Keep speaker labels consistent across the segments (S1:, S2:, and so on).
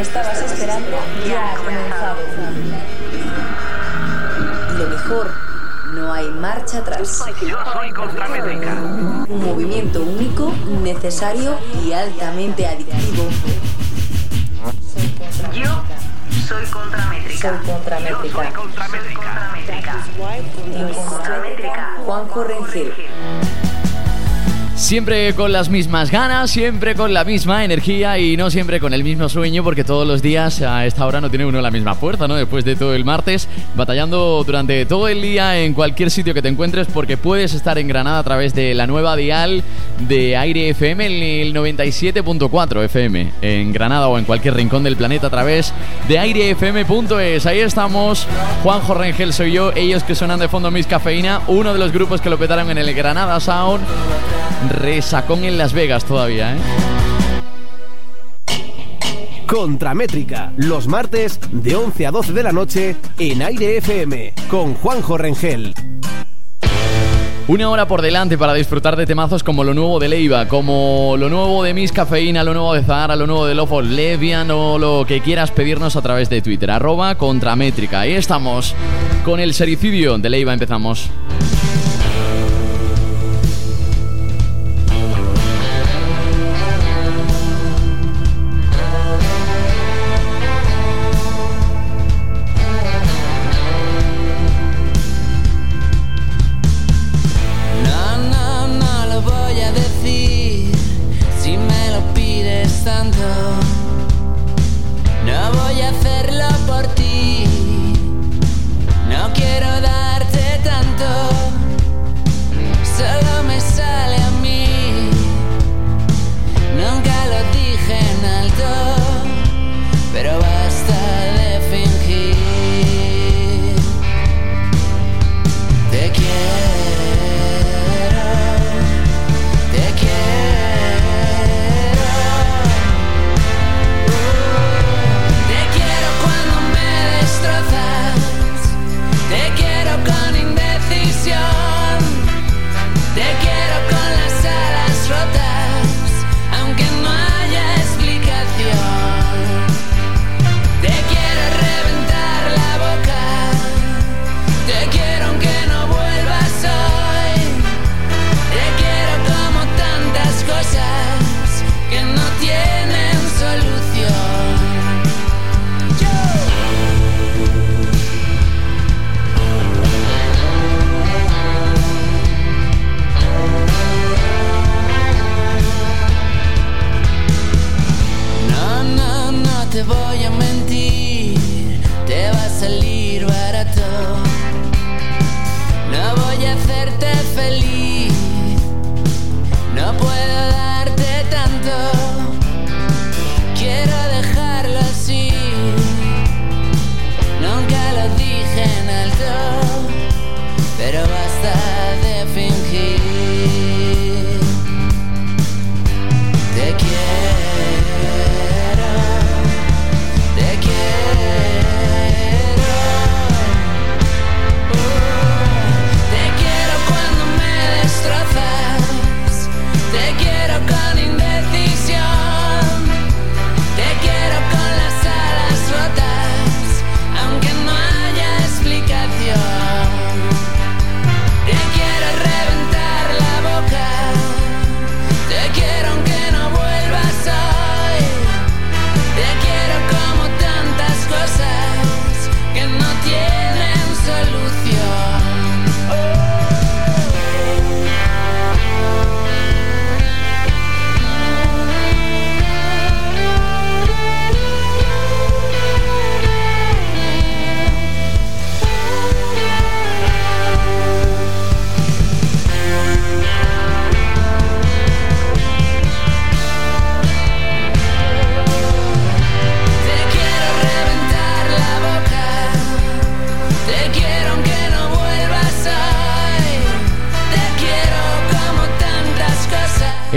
S1: que estabas esperando ya ha comenzado. Lo mejor, no hay marcha atrás.
S2: Yo soy Contramétrica.
S1: Un movimiento único, necesario y altamente adictivo.
S2: Yo soy Contramétrica.
S1: Soy Contramétrica.
S2: Yo soy Contramétrica. Contramétrica.
S1: Juanjo Rengel.
S3: Siempre con las mismas ganas, siempre con la misma energía y no siempre con el mismo sueño porque todos los días a esta hora no tiene uno la misma fuerza, ¿no? Después de todo el martes, batallando durante todo el día en cualquier sitio que te encuentres porque puedes estar en Granada a través de la nueva dial de Aire FM, el 97.4 FM, en Granada o en cualquier rincón del planeta a través de airefm.es. Ahí estamos, Juanjo Rengel soy yo, ellos que sonan de fondo Miss Cafeína, uno de los grupos que lo petaron en el Granada Sound resacón en Las Vegas todavía, ¿eh?
S4: Contramétrica, los martes de 11 a 12 de la noche en Aire FM, con Juanjo Rengel.
S3: Una hora por delante para disfrutar de temazos como lo nuevo de Leiva, como lo nuevo de Miss Cafeína, lo nuevo de Zahara, lo nuevo de Lofo Levian o lo que quieras pedirnos a través de Twitter, arroba contramétrica. Ahí estamos, con el sericidio de Leiva empezamos.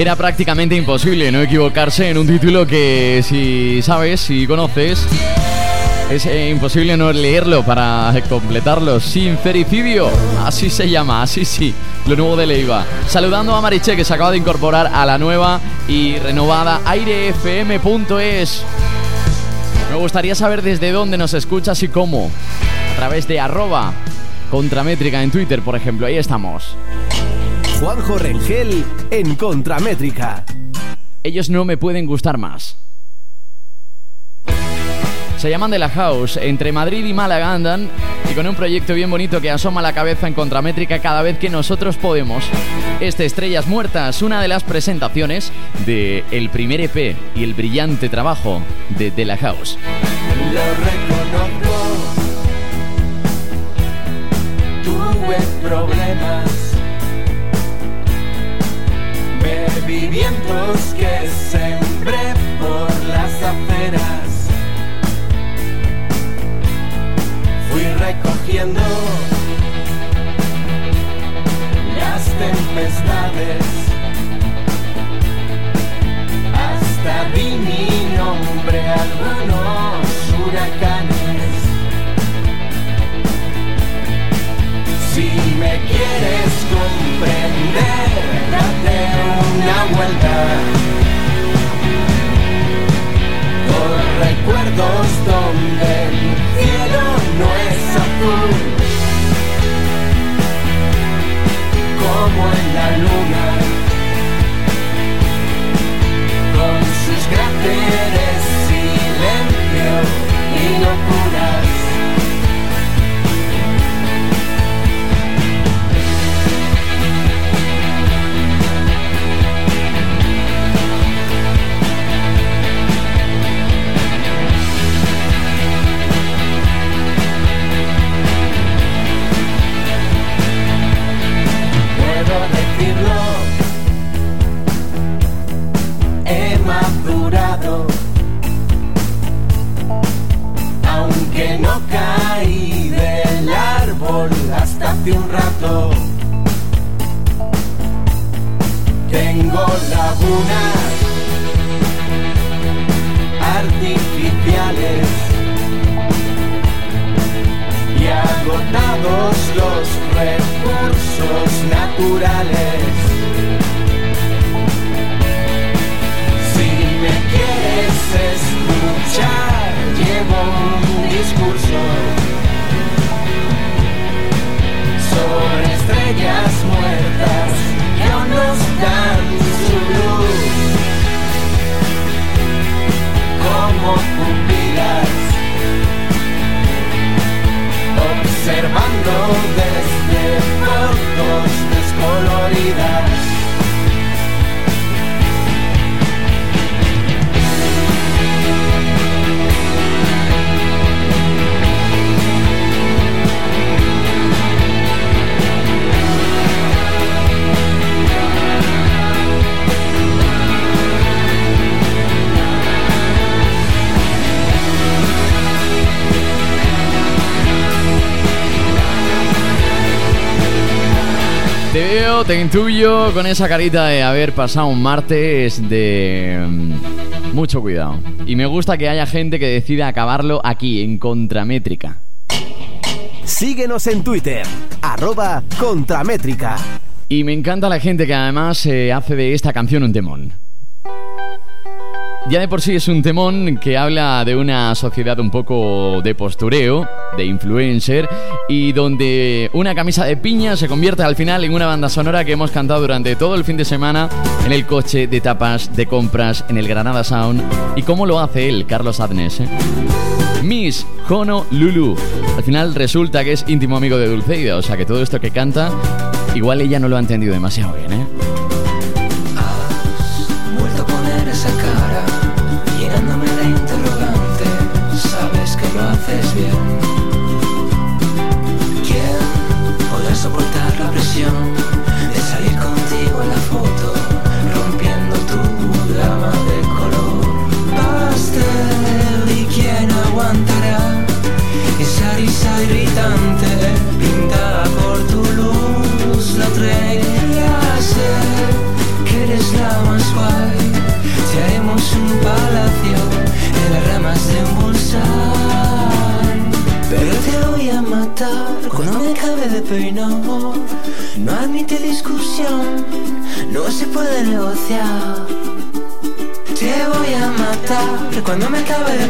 S3: Era prácticamente imposible no equivocarse en un título que si sabes, si conoces, es eh, imposible no leerlo para completarlo. Sincericidio, así se llama, así sí, lo nuevo de Leiva. Saludando a Mariche que se acaba de incorporar a la nueva y renovada airefm.es.
S5: Me gustaría saber desde dónde nos escuchas y cómo. A través de arroba contramétrica en Twitter, por ejemplo. Ahí estamos.
S4: Juanjo Rengel en Contramétrica.
S5: Ellos no me pueden gustar más. Se llaman de la House, entre Madrid y Málaga andan y con un proyecto bien bonito que asoma la cabeza en contramétrica cada vez que nosotros podemos. Este Estrellas Muertas, una de las presentaciones de el primer EP y el brillante trabajo de De la House.
S6: Lo reconozco, tuve problemas, bebí vientos que sembré por las aceras. fui recogiendo las tempestades hasta di mi nombre a me quieres comprender, date una vuelta. Por recuerdos donde el cielo no es azul. Como en la luna. Con sus cráteres silencio y locuras naturales.
S5: Te intuyo con esa carita de haber pasado un martes de mm, mucho cuidado. Y me gusta que haya gente que decida acabarlo aquí, en Contramétrica.
S4: Síguenos en Twitter, arroba Contramétrica.
S5: Y me encanta la gente que además eh, hace de esta canción un temón. Ya de por sí es un temón que habla de una sociedad un poco de postureo, de influencer, y donde una camisa de piña se convierte al final en una banda sonora que hemos cantado durante todo el fin de semana en el coche de tapas, de compras, en el Granada Sound. ¿Y cómo lo hace él, Carlos Adnes? eh? Miss Hono Lulu. Al final resulta que es íntimo amigo de Dulceida, o sea que todo esto que canta, igual ella no lo ha entendido demasiado bien, ¿eh?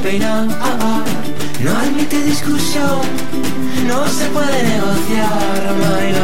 S7: De peinar. No admite discusión, no se puede negociar,
S8: my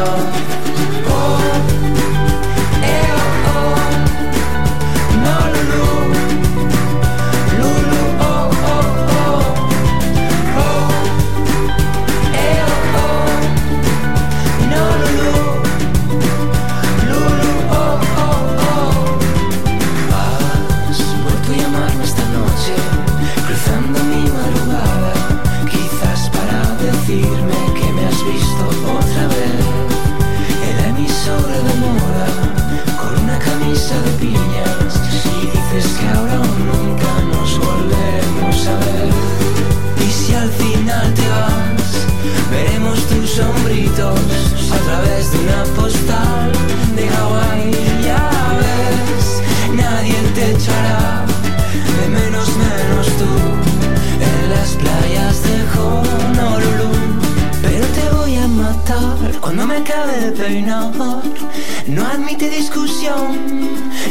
S8: admite discusión,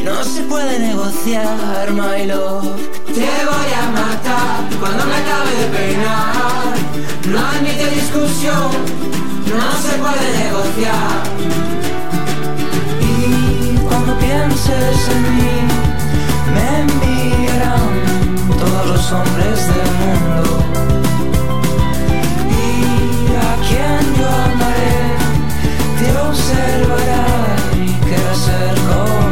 S8: no se puede negociar, my love. Te voy a matar cuando me acabe de peinar, no admite discusión, no se puede negociar. Y cuando pienses en mí, me enviarán todos los hombres del mundo. Y a quien yo amaré te observará querrá ser como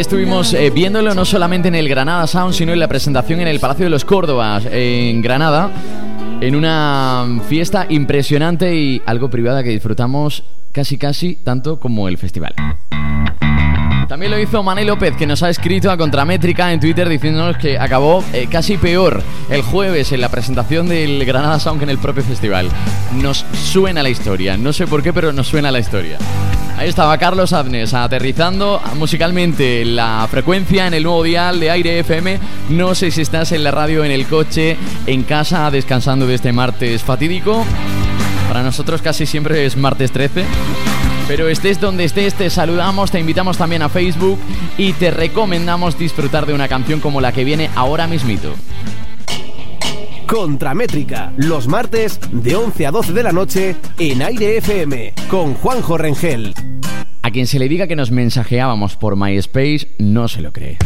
S5: estuvimos eh, viéndolo no solamente en el Granada Sound, sino en la presentación en el Palacio de los Córdobas, en Granada, en una fiesta impresionante y algo privada que disfrutamos casi casi tanto como el festival. También lo hizo Mané López, que nos ha escrito a Contramétrica en Twitter diciéndonos que acabó eh, casi peor el jueves en la presentación del Granada Sound que en el propio festival. Nos suena la historia, no sé por qué, pero nos suena la historia. Ahí estaba Carlos Adnes aterrizando musicalmente la frecuencia en el nuevo dial de Aire FM. No sé si estás en la radio, en el coche, en casa, descansando de este martes fatídico. Para nosotros casi siempre es martes 13. Pero estés donde estés, te saludamos, te invitamos también a Facebook y te recomendamos disfrutar de una canción como la que viene ahora mismito.
S4: Contramétrica, los martes de 11 a 12 de la noche en Aire FM con Juanjo Rengel.
S5: A quien se le diga que nos mensajeábamos por MySpace no se lo cree.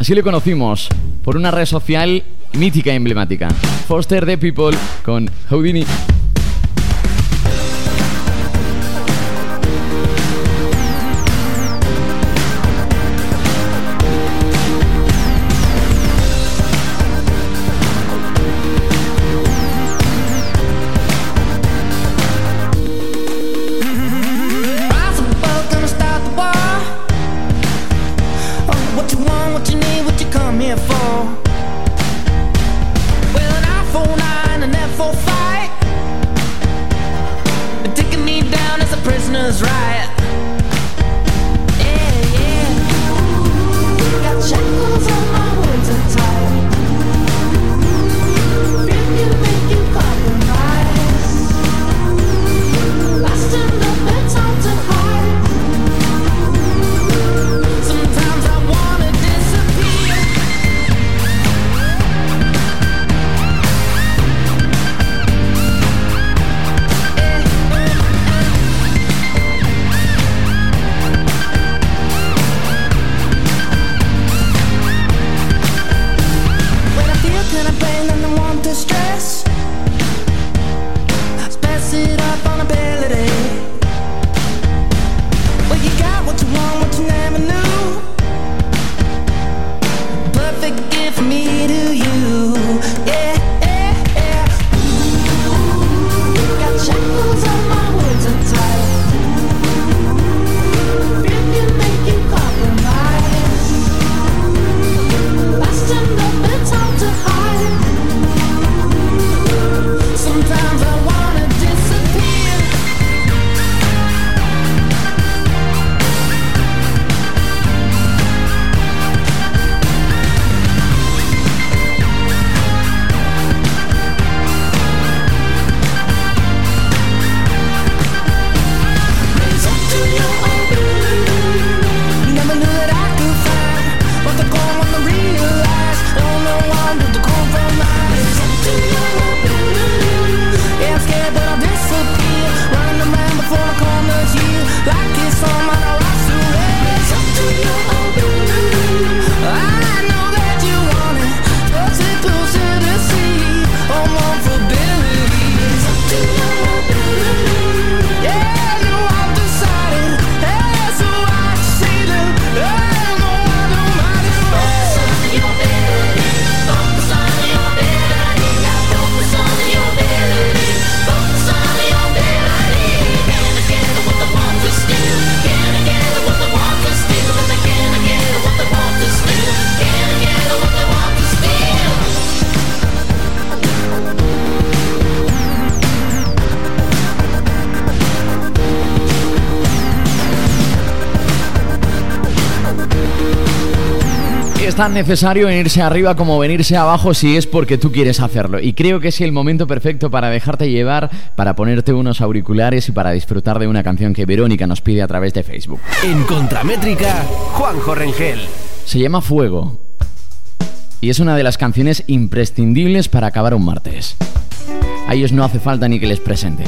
S5: Así le conocimos por una red social mítica y emblemática. Foster the People con Houdini. Tan necesario venirse arriba como venirse abajo si es porque tú quieres hacerlo. Y creo que es el momento perfecto para dejarte llevar, para ponerte unos auriculares y para disfrutar de una canción que Verónica nos pide a través de Facebook.
S4: En Contramétrica, Juanjo Rengel.
S5: Se llama Fuego. Y es una de las canciones imprescindibles para acabar un martes. A ellos no hace falta ni que les presente.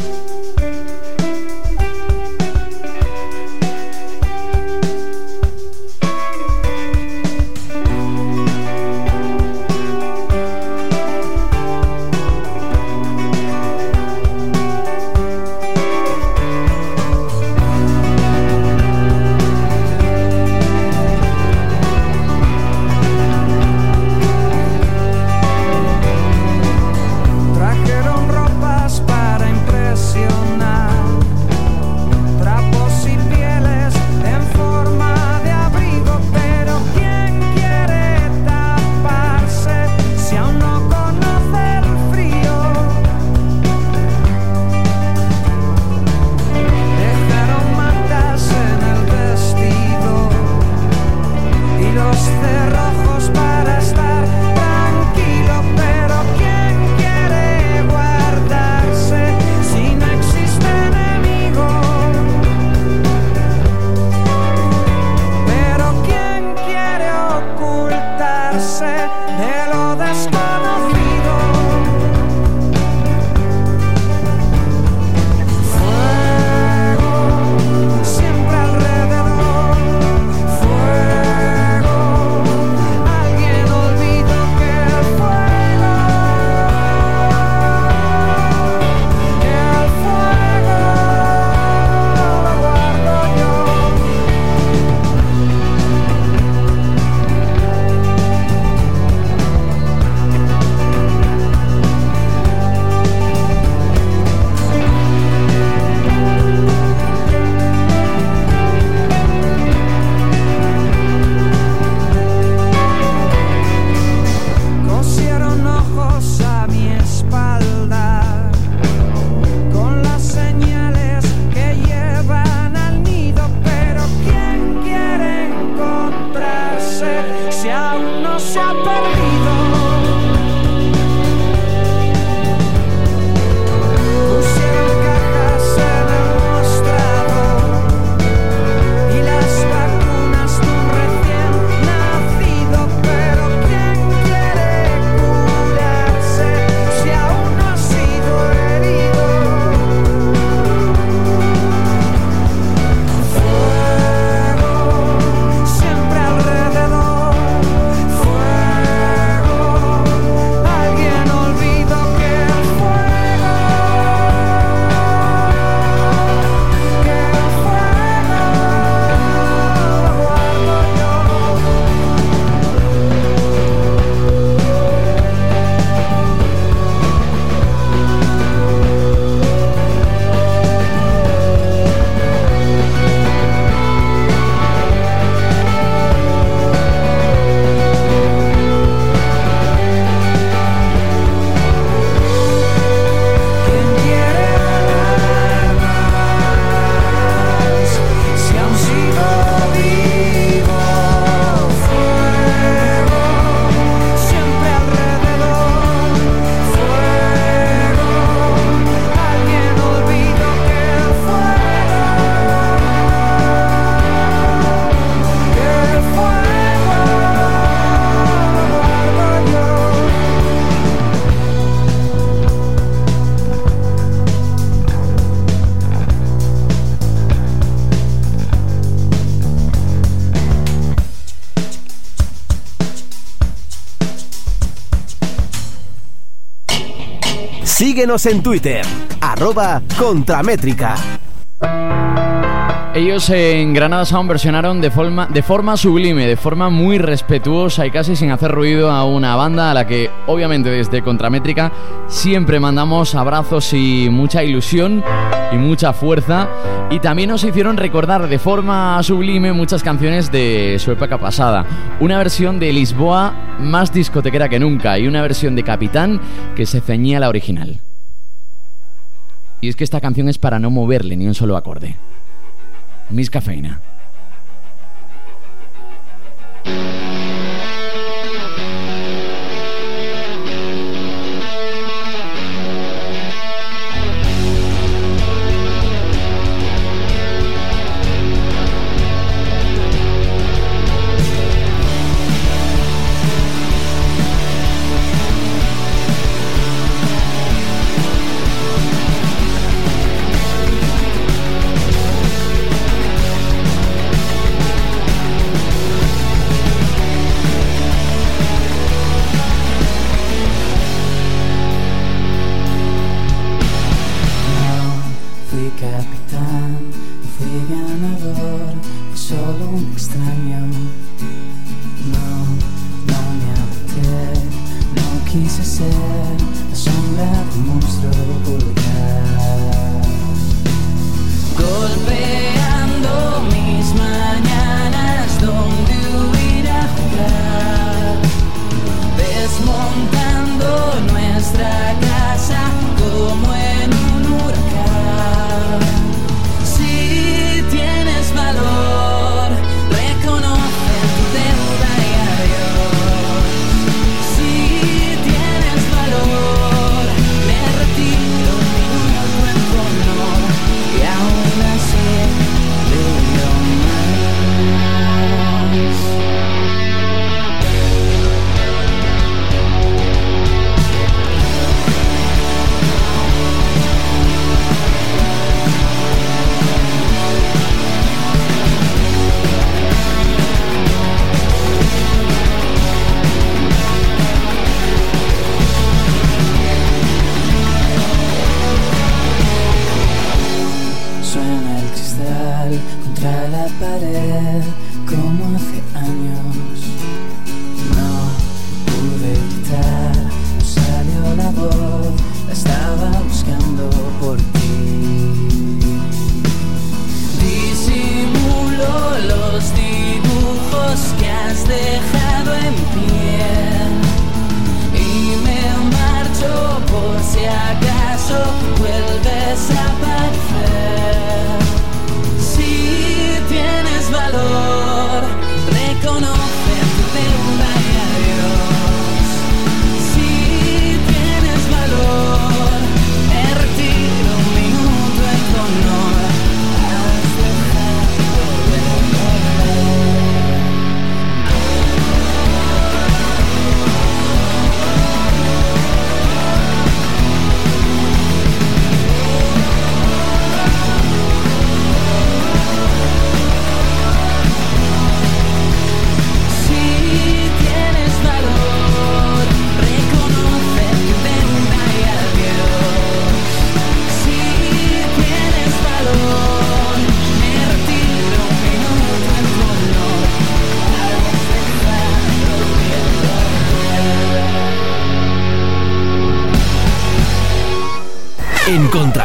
S4: Síguenos en Twitter, arroba Contramétrica.
S5: Ellos en Granada Sound versionaron de forma, de forma sublime, de forma muy respetuosa y casi sin hacer ruido a una banda a la que obviamente desde Contramétrica siempre mandamos abrazos y mucha ilusión y mucha fuerza y también nos hicieron recordar de forma sublime muchas canciones de su época pasada. Una versión de Lisboa más discotequera que nunca y una versión de Capitán que se ceñía a la original. Y es que esta canción es para no moverle ni un solo acorde. Miss Cafeína.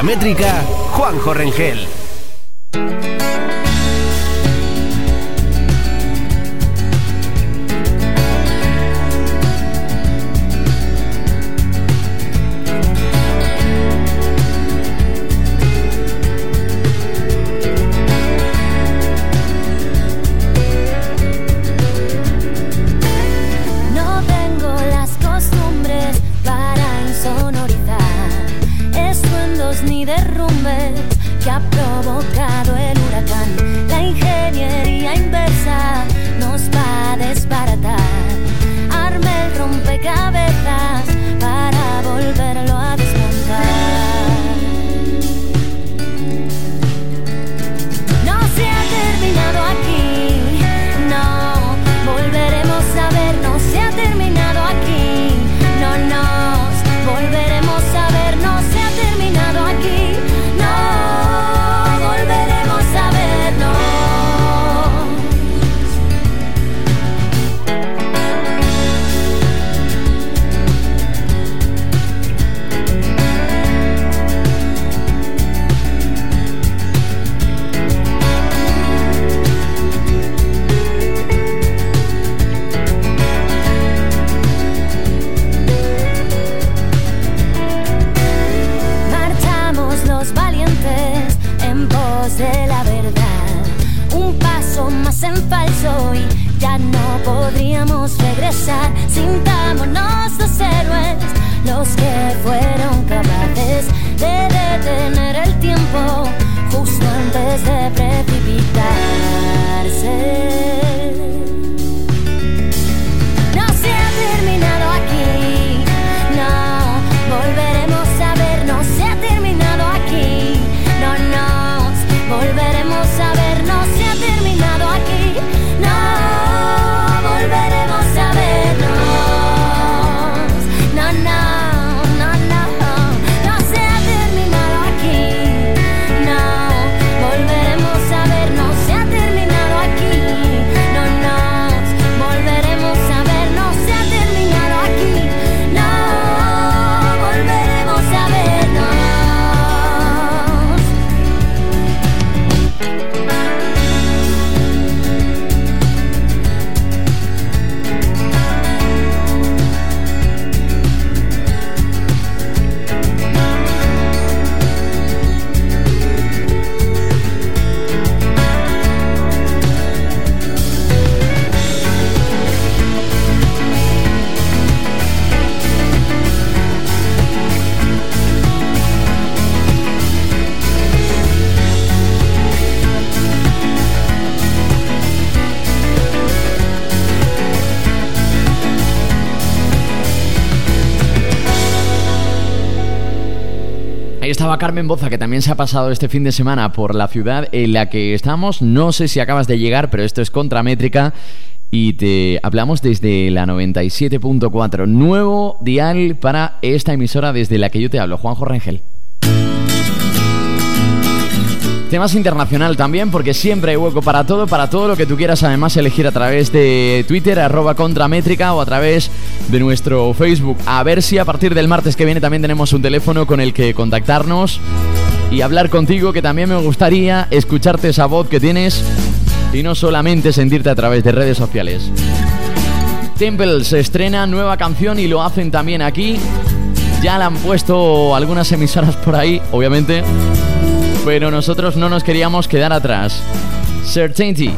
S9: Contramétrica, Juanjo Rengel.
S5: Estaba Carmen Boza, que también se ha pasado este fin de semana por la ciudad en la que estamos. No sé si acabas de llegar, pero esto es Contramétrica. Y te hablamos desde la 97.4, nuevo dial para esta emisora desde la que yo te hablo, Juanjo Rengel. Temas internacional también, porque siempre hay hueco para todo, para todo lo que tú quieras además elegir a través de Twitter, arroba contramétrica o a través de nuestro Facebook. A ver si a partir del martes que viene también tenemos un teléfono con el que contactarnos y hablar contigo, que también me gustaría escucharte esa voz que tienes y no solamente sentirte a través de redes sociales. Temple se estrena nueva canción y lo hacen también aquí. Ya la han puesto algunas emisoras por ahí, obviamente pero nosotros no nos queríamos quedar atrás. Certainty.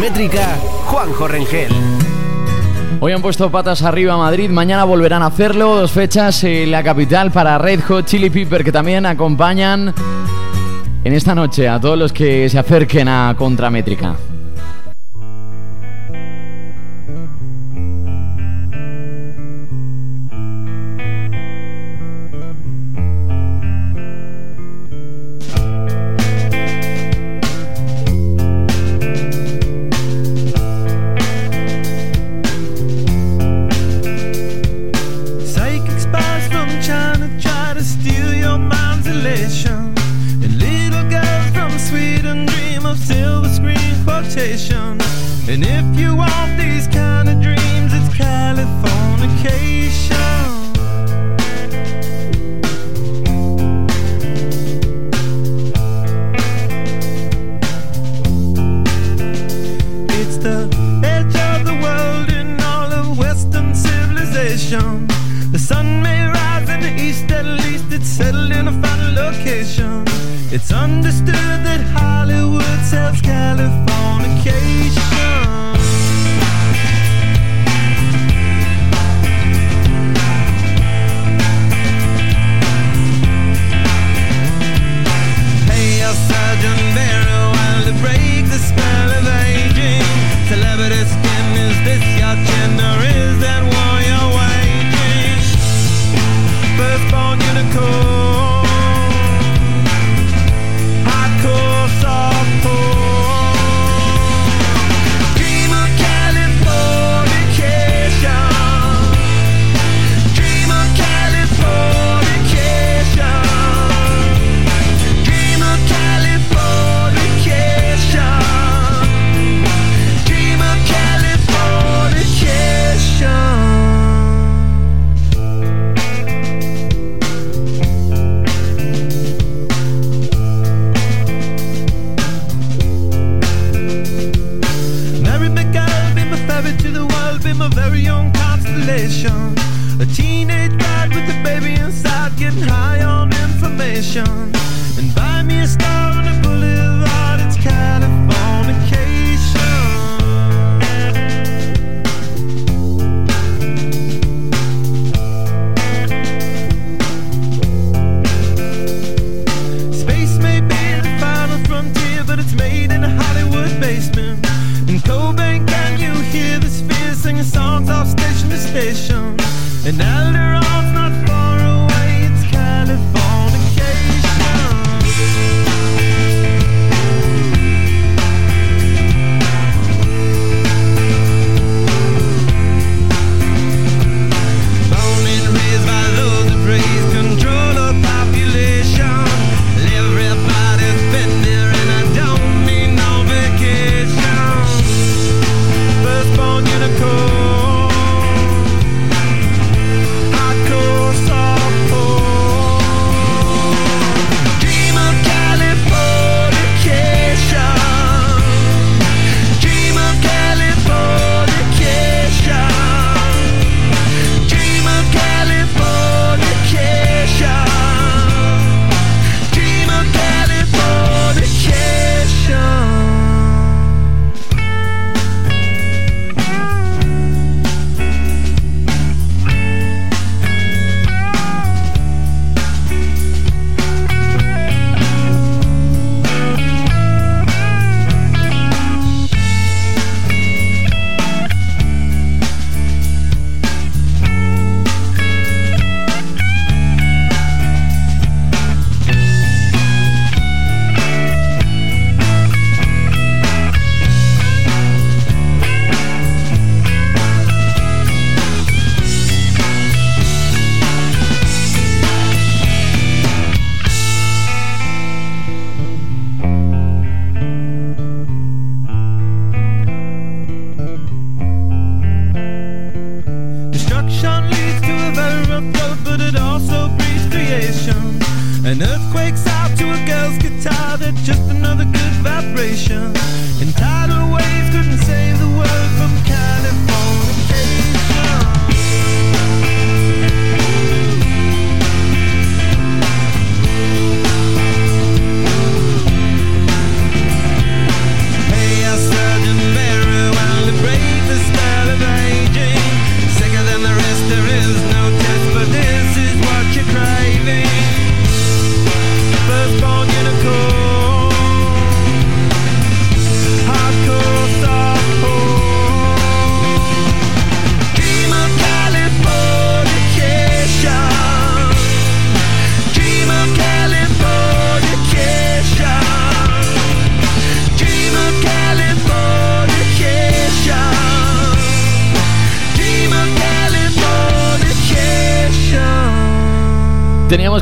S4: métrica, Juanjo Rengel.
S10: Hoy han puesto patas arriba a Madrid, mañana volverán a hacerlo. Dos fechas en la capital para Red Hot Chili Pepper que también acompañan en esta noche a todos los que se acerquen a Contramétrica.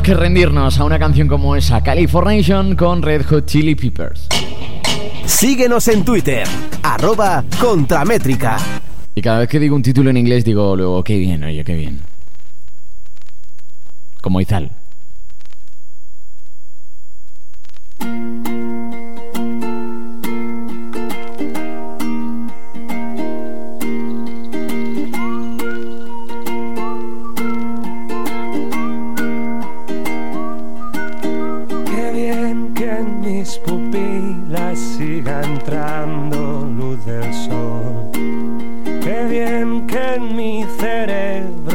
S5: Que rendirnos a una canción como esa, Californation con Red Hot Chili Peppers.
S4: Síguenos en Twitter, arroba Contramétrica.
S5: Y cada vez que digo un título en inglés digo luego, qué bien, oye, qué bien. Como Izal.
S11: Entrando luz del sol. Qué bien que en mi cerebro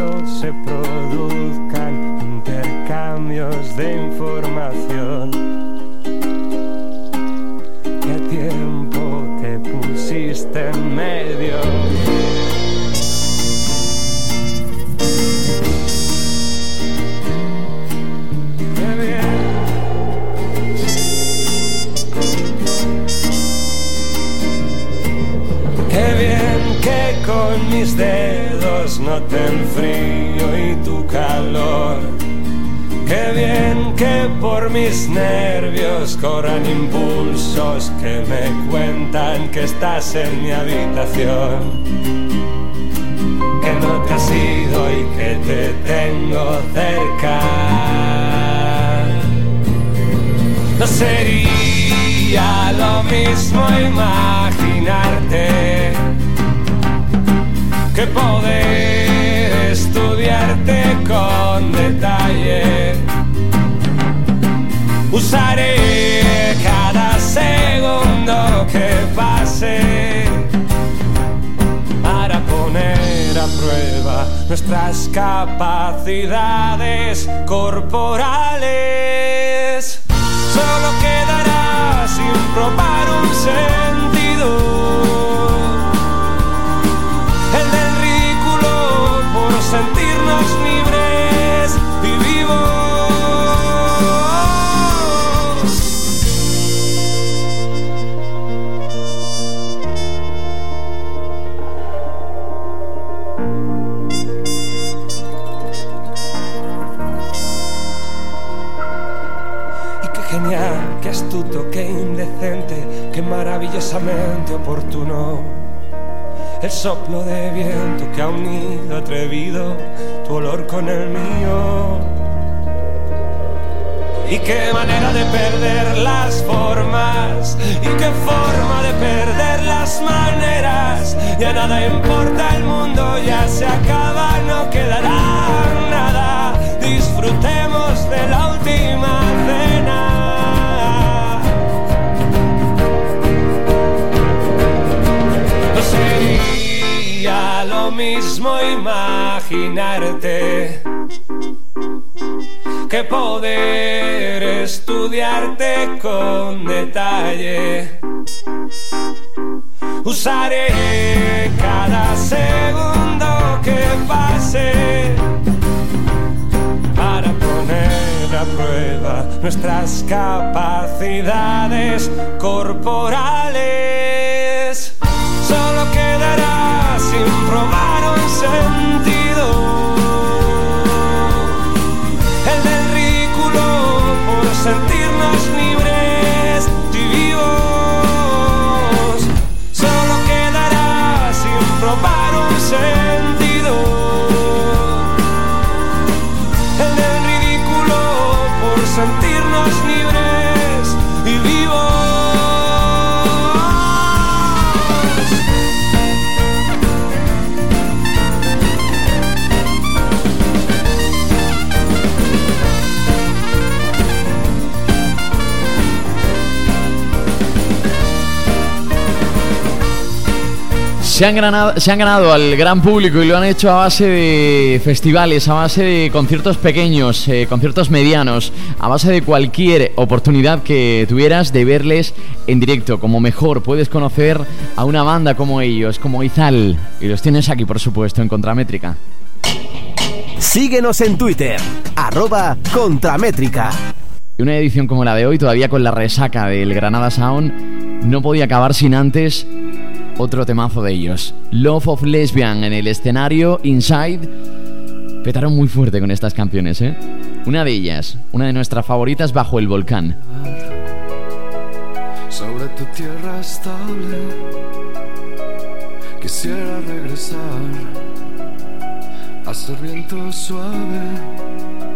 S11: con mis dedos noten frío y tu calor. Qué bien que por mis nervios corran impulsos que me cuentan que estás en mi habitación. Que no te has ido y que te tengo cerca. No sería lo mismo imaginarte que poder estudiarte con detalle. Usaré cada segundo que pase para poner a prueba nuestras capacidades corporales. Solo quedará sin probar un sentido. Sentirnos libres y genial, qué astuto, qué indecente, qué maravillosamente oportuno. El soplo de viento que ha unido atrevido tu olor con el mío. Y qué manera de perder las formas, y qué forma de perder las maneras. Ya nada importa, el mundo ya se acaba, no quedará nada. Disfrutemos de la última cena. No sería lo mismo imaginarte que poder estudiarte con detalle. Usaré cada segundo que pase para poner a prueba nuestras capacidades corporales. Solo quedará sin probar un sentido. El del ridículo por sentirnos libres y vivos. Solo quedará sin probar un sentido. El del ridículo por sentirnos libres
S5: Se han, ganado, se han ganado al gran público y lo han hecho a base de festivales, a base de conciertos pequeños, eh, conciertos medianos, a base de cualquier oportunidad que tuvieras de verles en directo. Como mejor puedes conocer a una banda como ellos, como Izal. Y los tienes aquí, por supuesto, en Contramétrica.
S4: Síguenos en Twitter, arroba Contramétrica.
S5: Y una edición como la de hoy, todavía con la resaca del Granada Sound, no podía acabar sin antes otro temazo de ellos. Love of Lesbian en el escenario Inside. Petaron muy fuerte con estas canciones, ¿eh? Una de ellas, una de nuestras favoritas bajo el volcán.
S12: sobre tu tierra estable. Quisiera regresar a viento suave.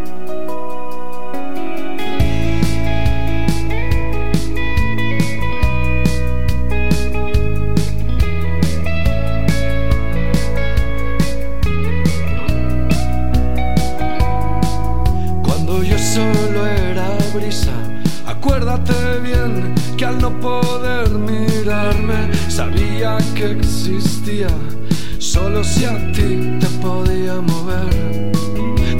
S12: Brisa, acuérdate bien que al no poder mirarme sabía que existía, solo si a ti te podía mover.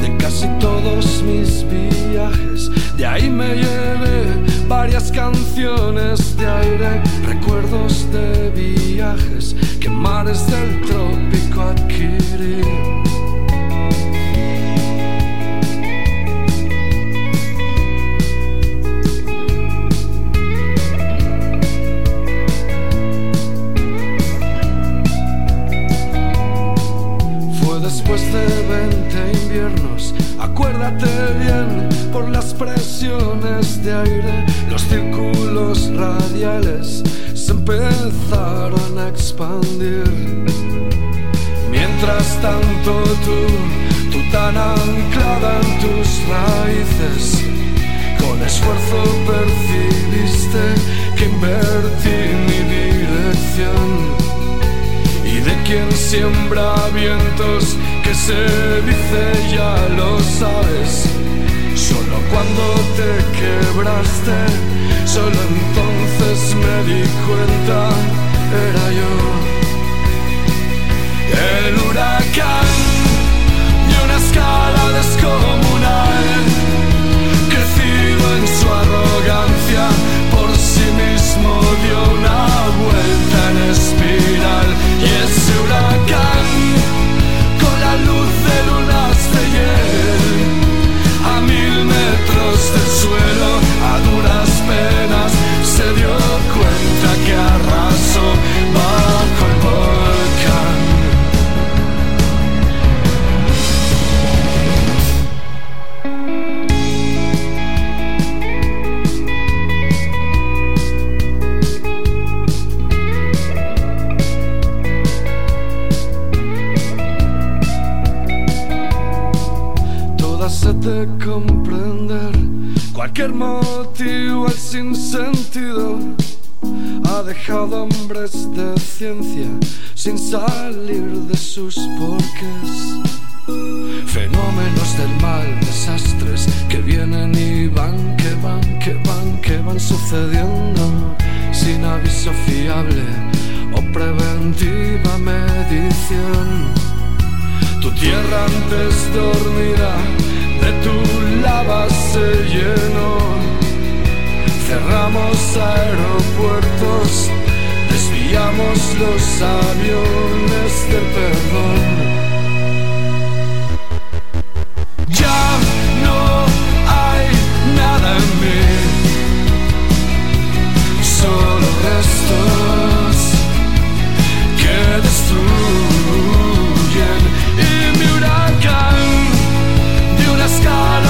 S12: De casi todos mis viajes, de ahí me llevé varias canciones de aire, recuerdos de viajes que mares del trópico adquirí. Después de 20 inviernos, acuérdate bien, por las presiones de aire, los círculos radiales se empezaron a expandir. Mientras tanto tú, tú tan anclada en tus raíces, con esfuerzo percibiste que invertí mi dirección. Y de quien siembra vientos se dice ya lo sabes. Solo cuando te quebraste solo entonces me di cuenta era yo. El huracán de una escala descomunal crecido en su arrogancia por sí mismo dio una vuelta en espiral luz de lunas de hiel a mil metros del suelo motivo el sinsentido ha dejado hombres de ciencia sin salir de sus porqués fenómenos del mal desastres que vienen y van que van que van que van sucediendo sin aviso fiable o preventiva medición tu tierra antes dormida de tu lava se llenó. Cerramos aeropuertos, desviamos los aviones del perdón. Ya no hay nada en mí, solo restos que destruyen y mi huracán de una escala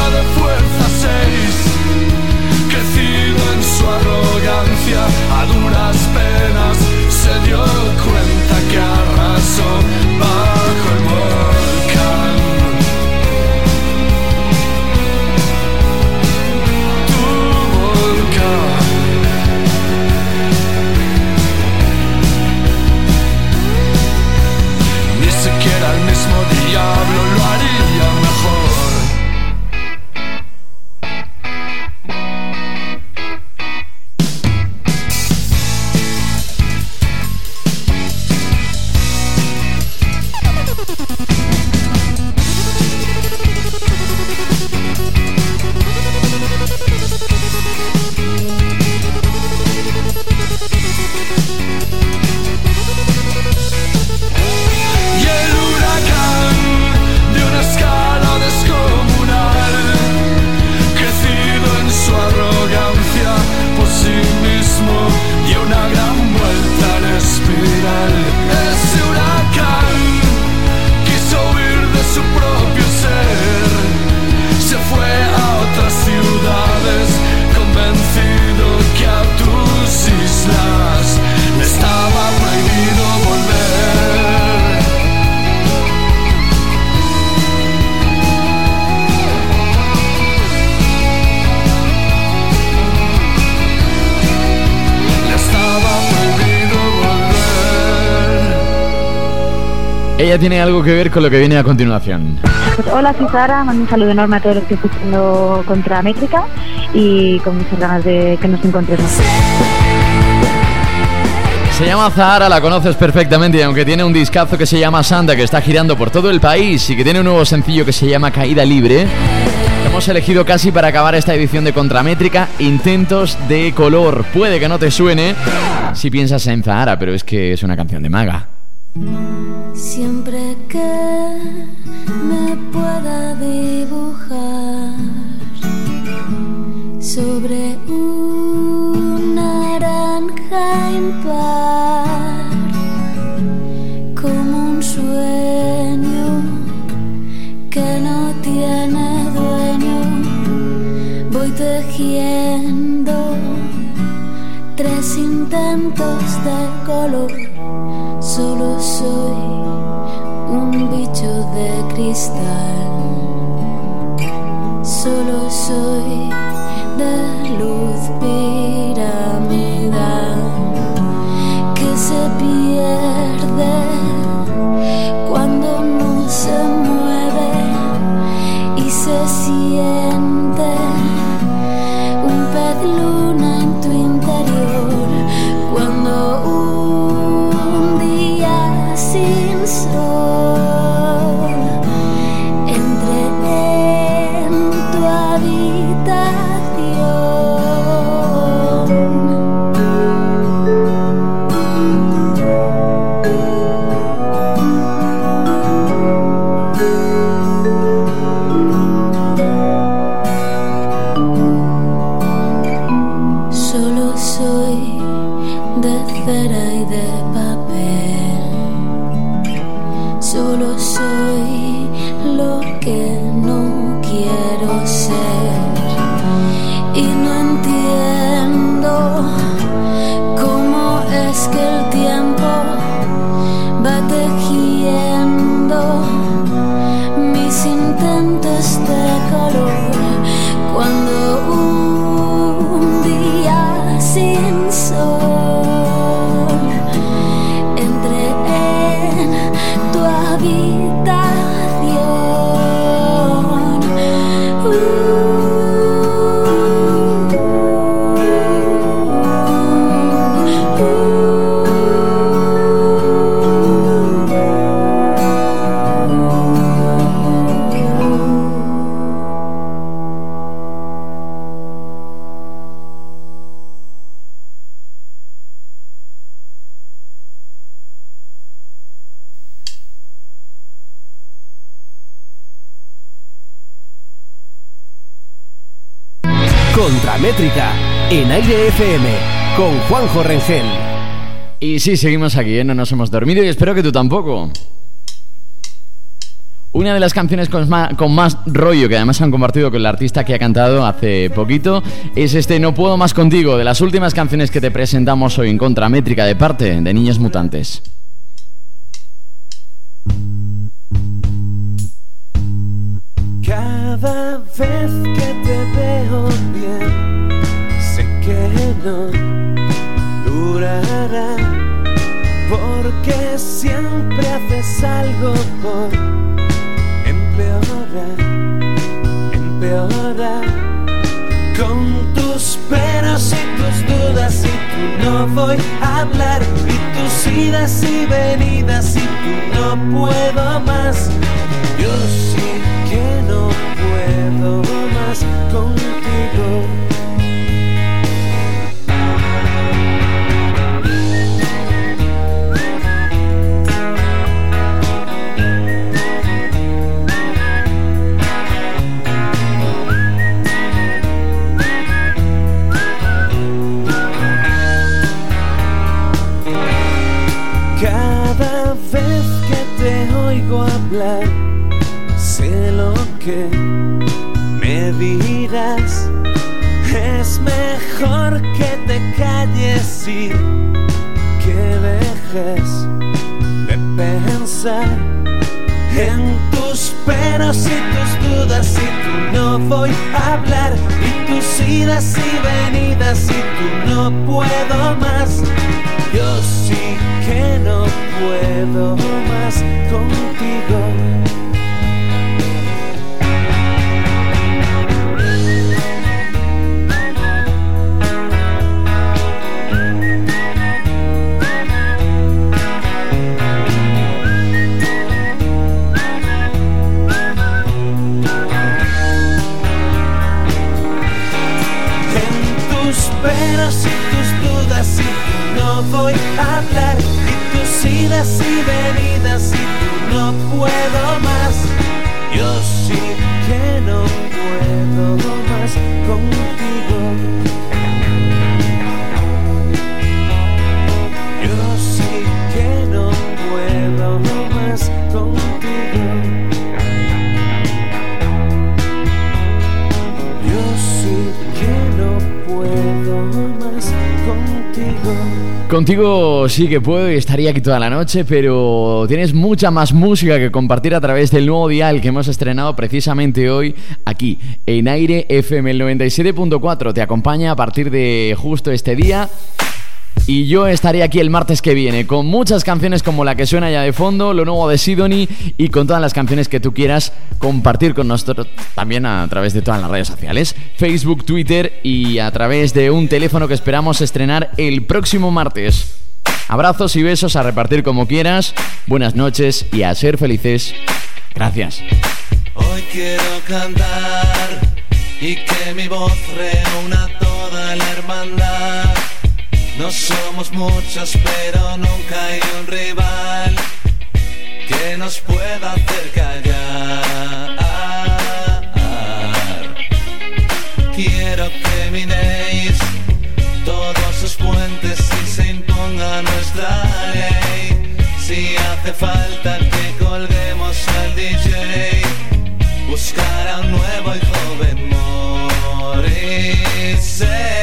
S12: duras penas se dio cuenta
S5: Ella tiene algo que ver con lo que viene a continuación.
S13: Pues hola, soy Sara, mando un saludo enorme a todos los que estoy escuchando contra Métrica y con muchas ganas de que nos encontremos.
S5: Se llama Zahara, la conoces perfectamente y aunque tiene un discazo que se llama Santa que está girando por todo el país y que tiene un nuevo sencillo que se llama Caída Libre, hemos elegido casi para acabar esta edición de Contramétrica Intentos de Color. Puede que no te suene si piensas en Zahara, pero es que es una canción de maga.
S9: Siempre que me pueda dibujar sobre un naranja impar, como un sueño que no tiene dueño, voy tejiendo tres intentos de color. Solo soy un bicho de cristal. Solo soy de luz Y
S5: sí, seguimos aquí, ¿eh? no nos hemos dormido y espero que tú tampoco. Una de las canciones con más, rollo que además han compartido con el artista que ha cantado hace poquito es este No puedo más contigo, de las últimas canciones que te presentamos hoy en Contramétrica de parte de Niños Mutantes.
S8: Cada vez que te veo bien, sé que no porque siempre haces algo por empeorar, empeorar. Con tus peros y tus dudas y tú no voy a hablar, y tus idas y venidas y tú no puedo más. Yo sí que no puedo más contigo. Sé lo que me dirás. Es mejor que te calles y que dejes de pensar en tus peros y tus dudas y tú no voy a hablar y tus idas y venidas y tú no puedo más. Yo sí no
S14: puedo más contigo. Sí que puedo
S5: y estaría aquí toda la noche, pero tienes mucha más música que compartir a través del nuevo dial que hemos estrenado precisamente hoy aquí en Aire FM el 97.4. Te acompaña a partir de justo este día. Y yo estaré aquí el martes que viene con muchas canciones como la que suena ya de fondo, lo nuevo de Sidoni y con todas las canciones que tú quieras compartir con nosotros también a través de todas las redes sociales, Facebook, Twitter y a través de un teléfono que esperamos estrenar el próximo martes. Abrazos y besos a repartir como quieras, buenas noches y a ser felices. Gracias.
S6: Hoy quiero cantar y que mi voz reúna toda la hermandad. No somos muchos, pero nunca hay un rival que nos pueda hacer callar. Quiero que minéis se imponga nuestra ley. Si hace falta que colguemos al DJ, buscar a un nuevo y joven Morrissey.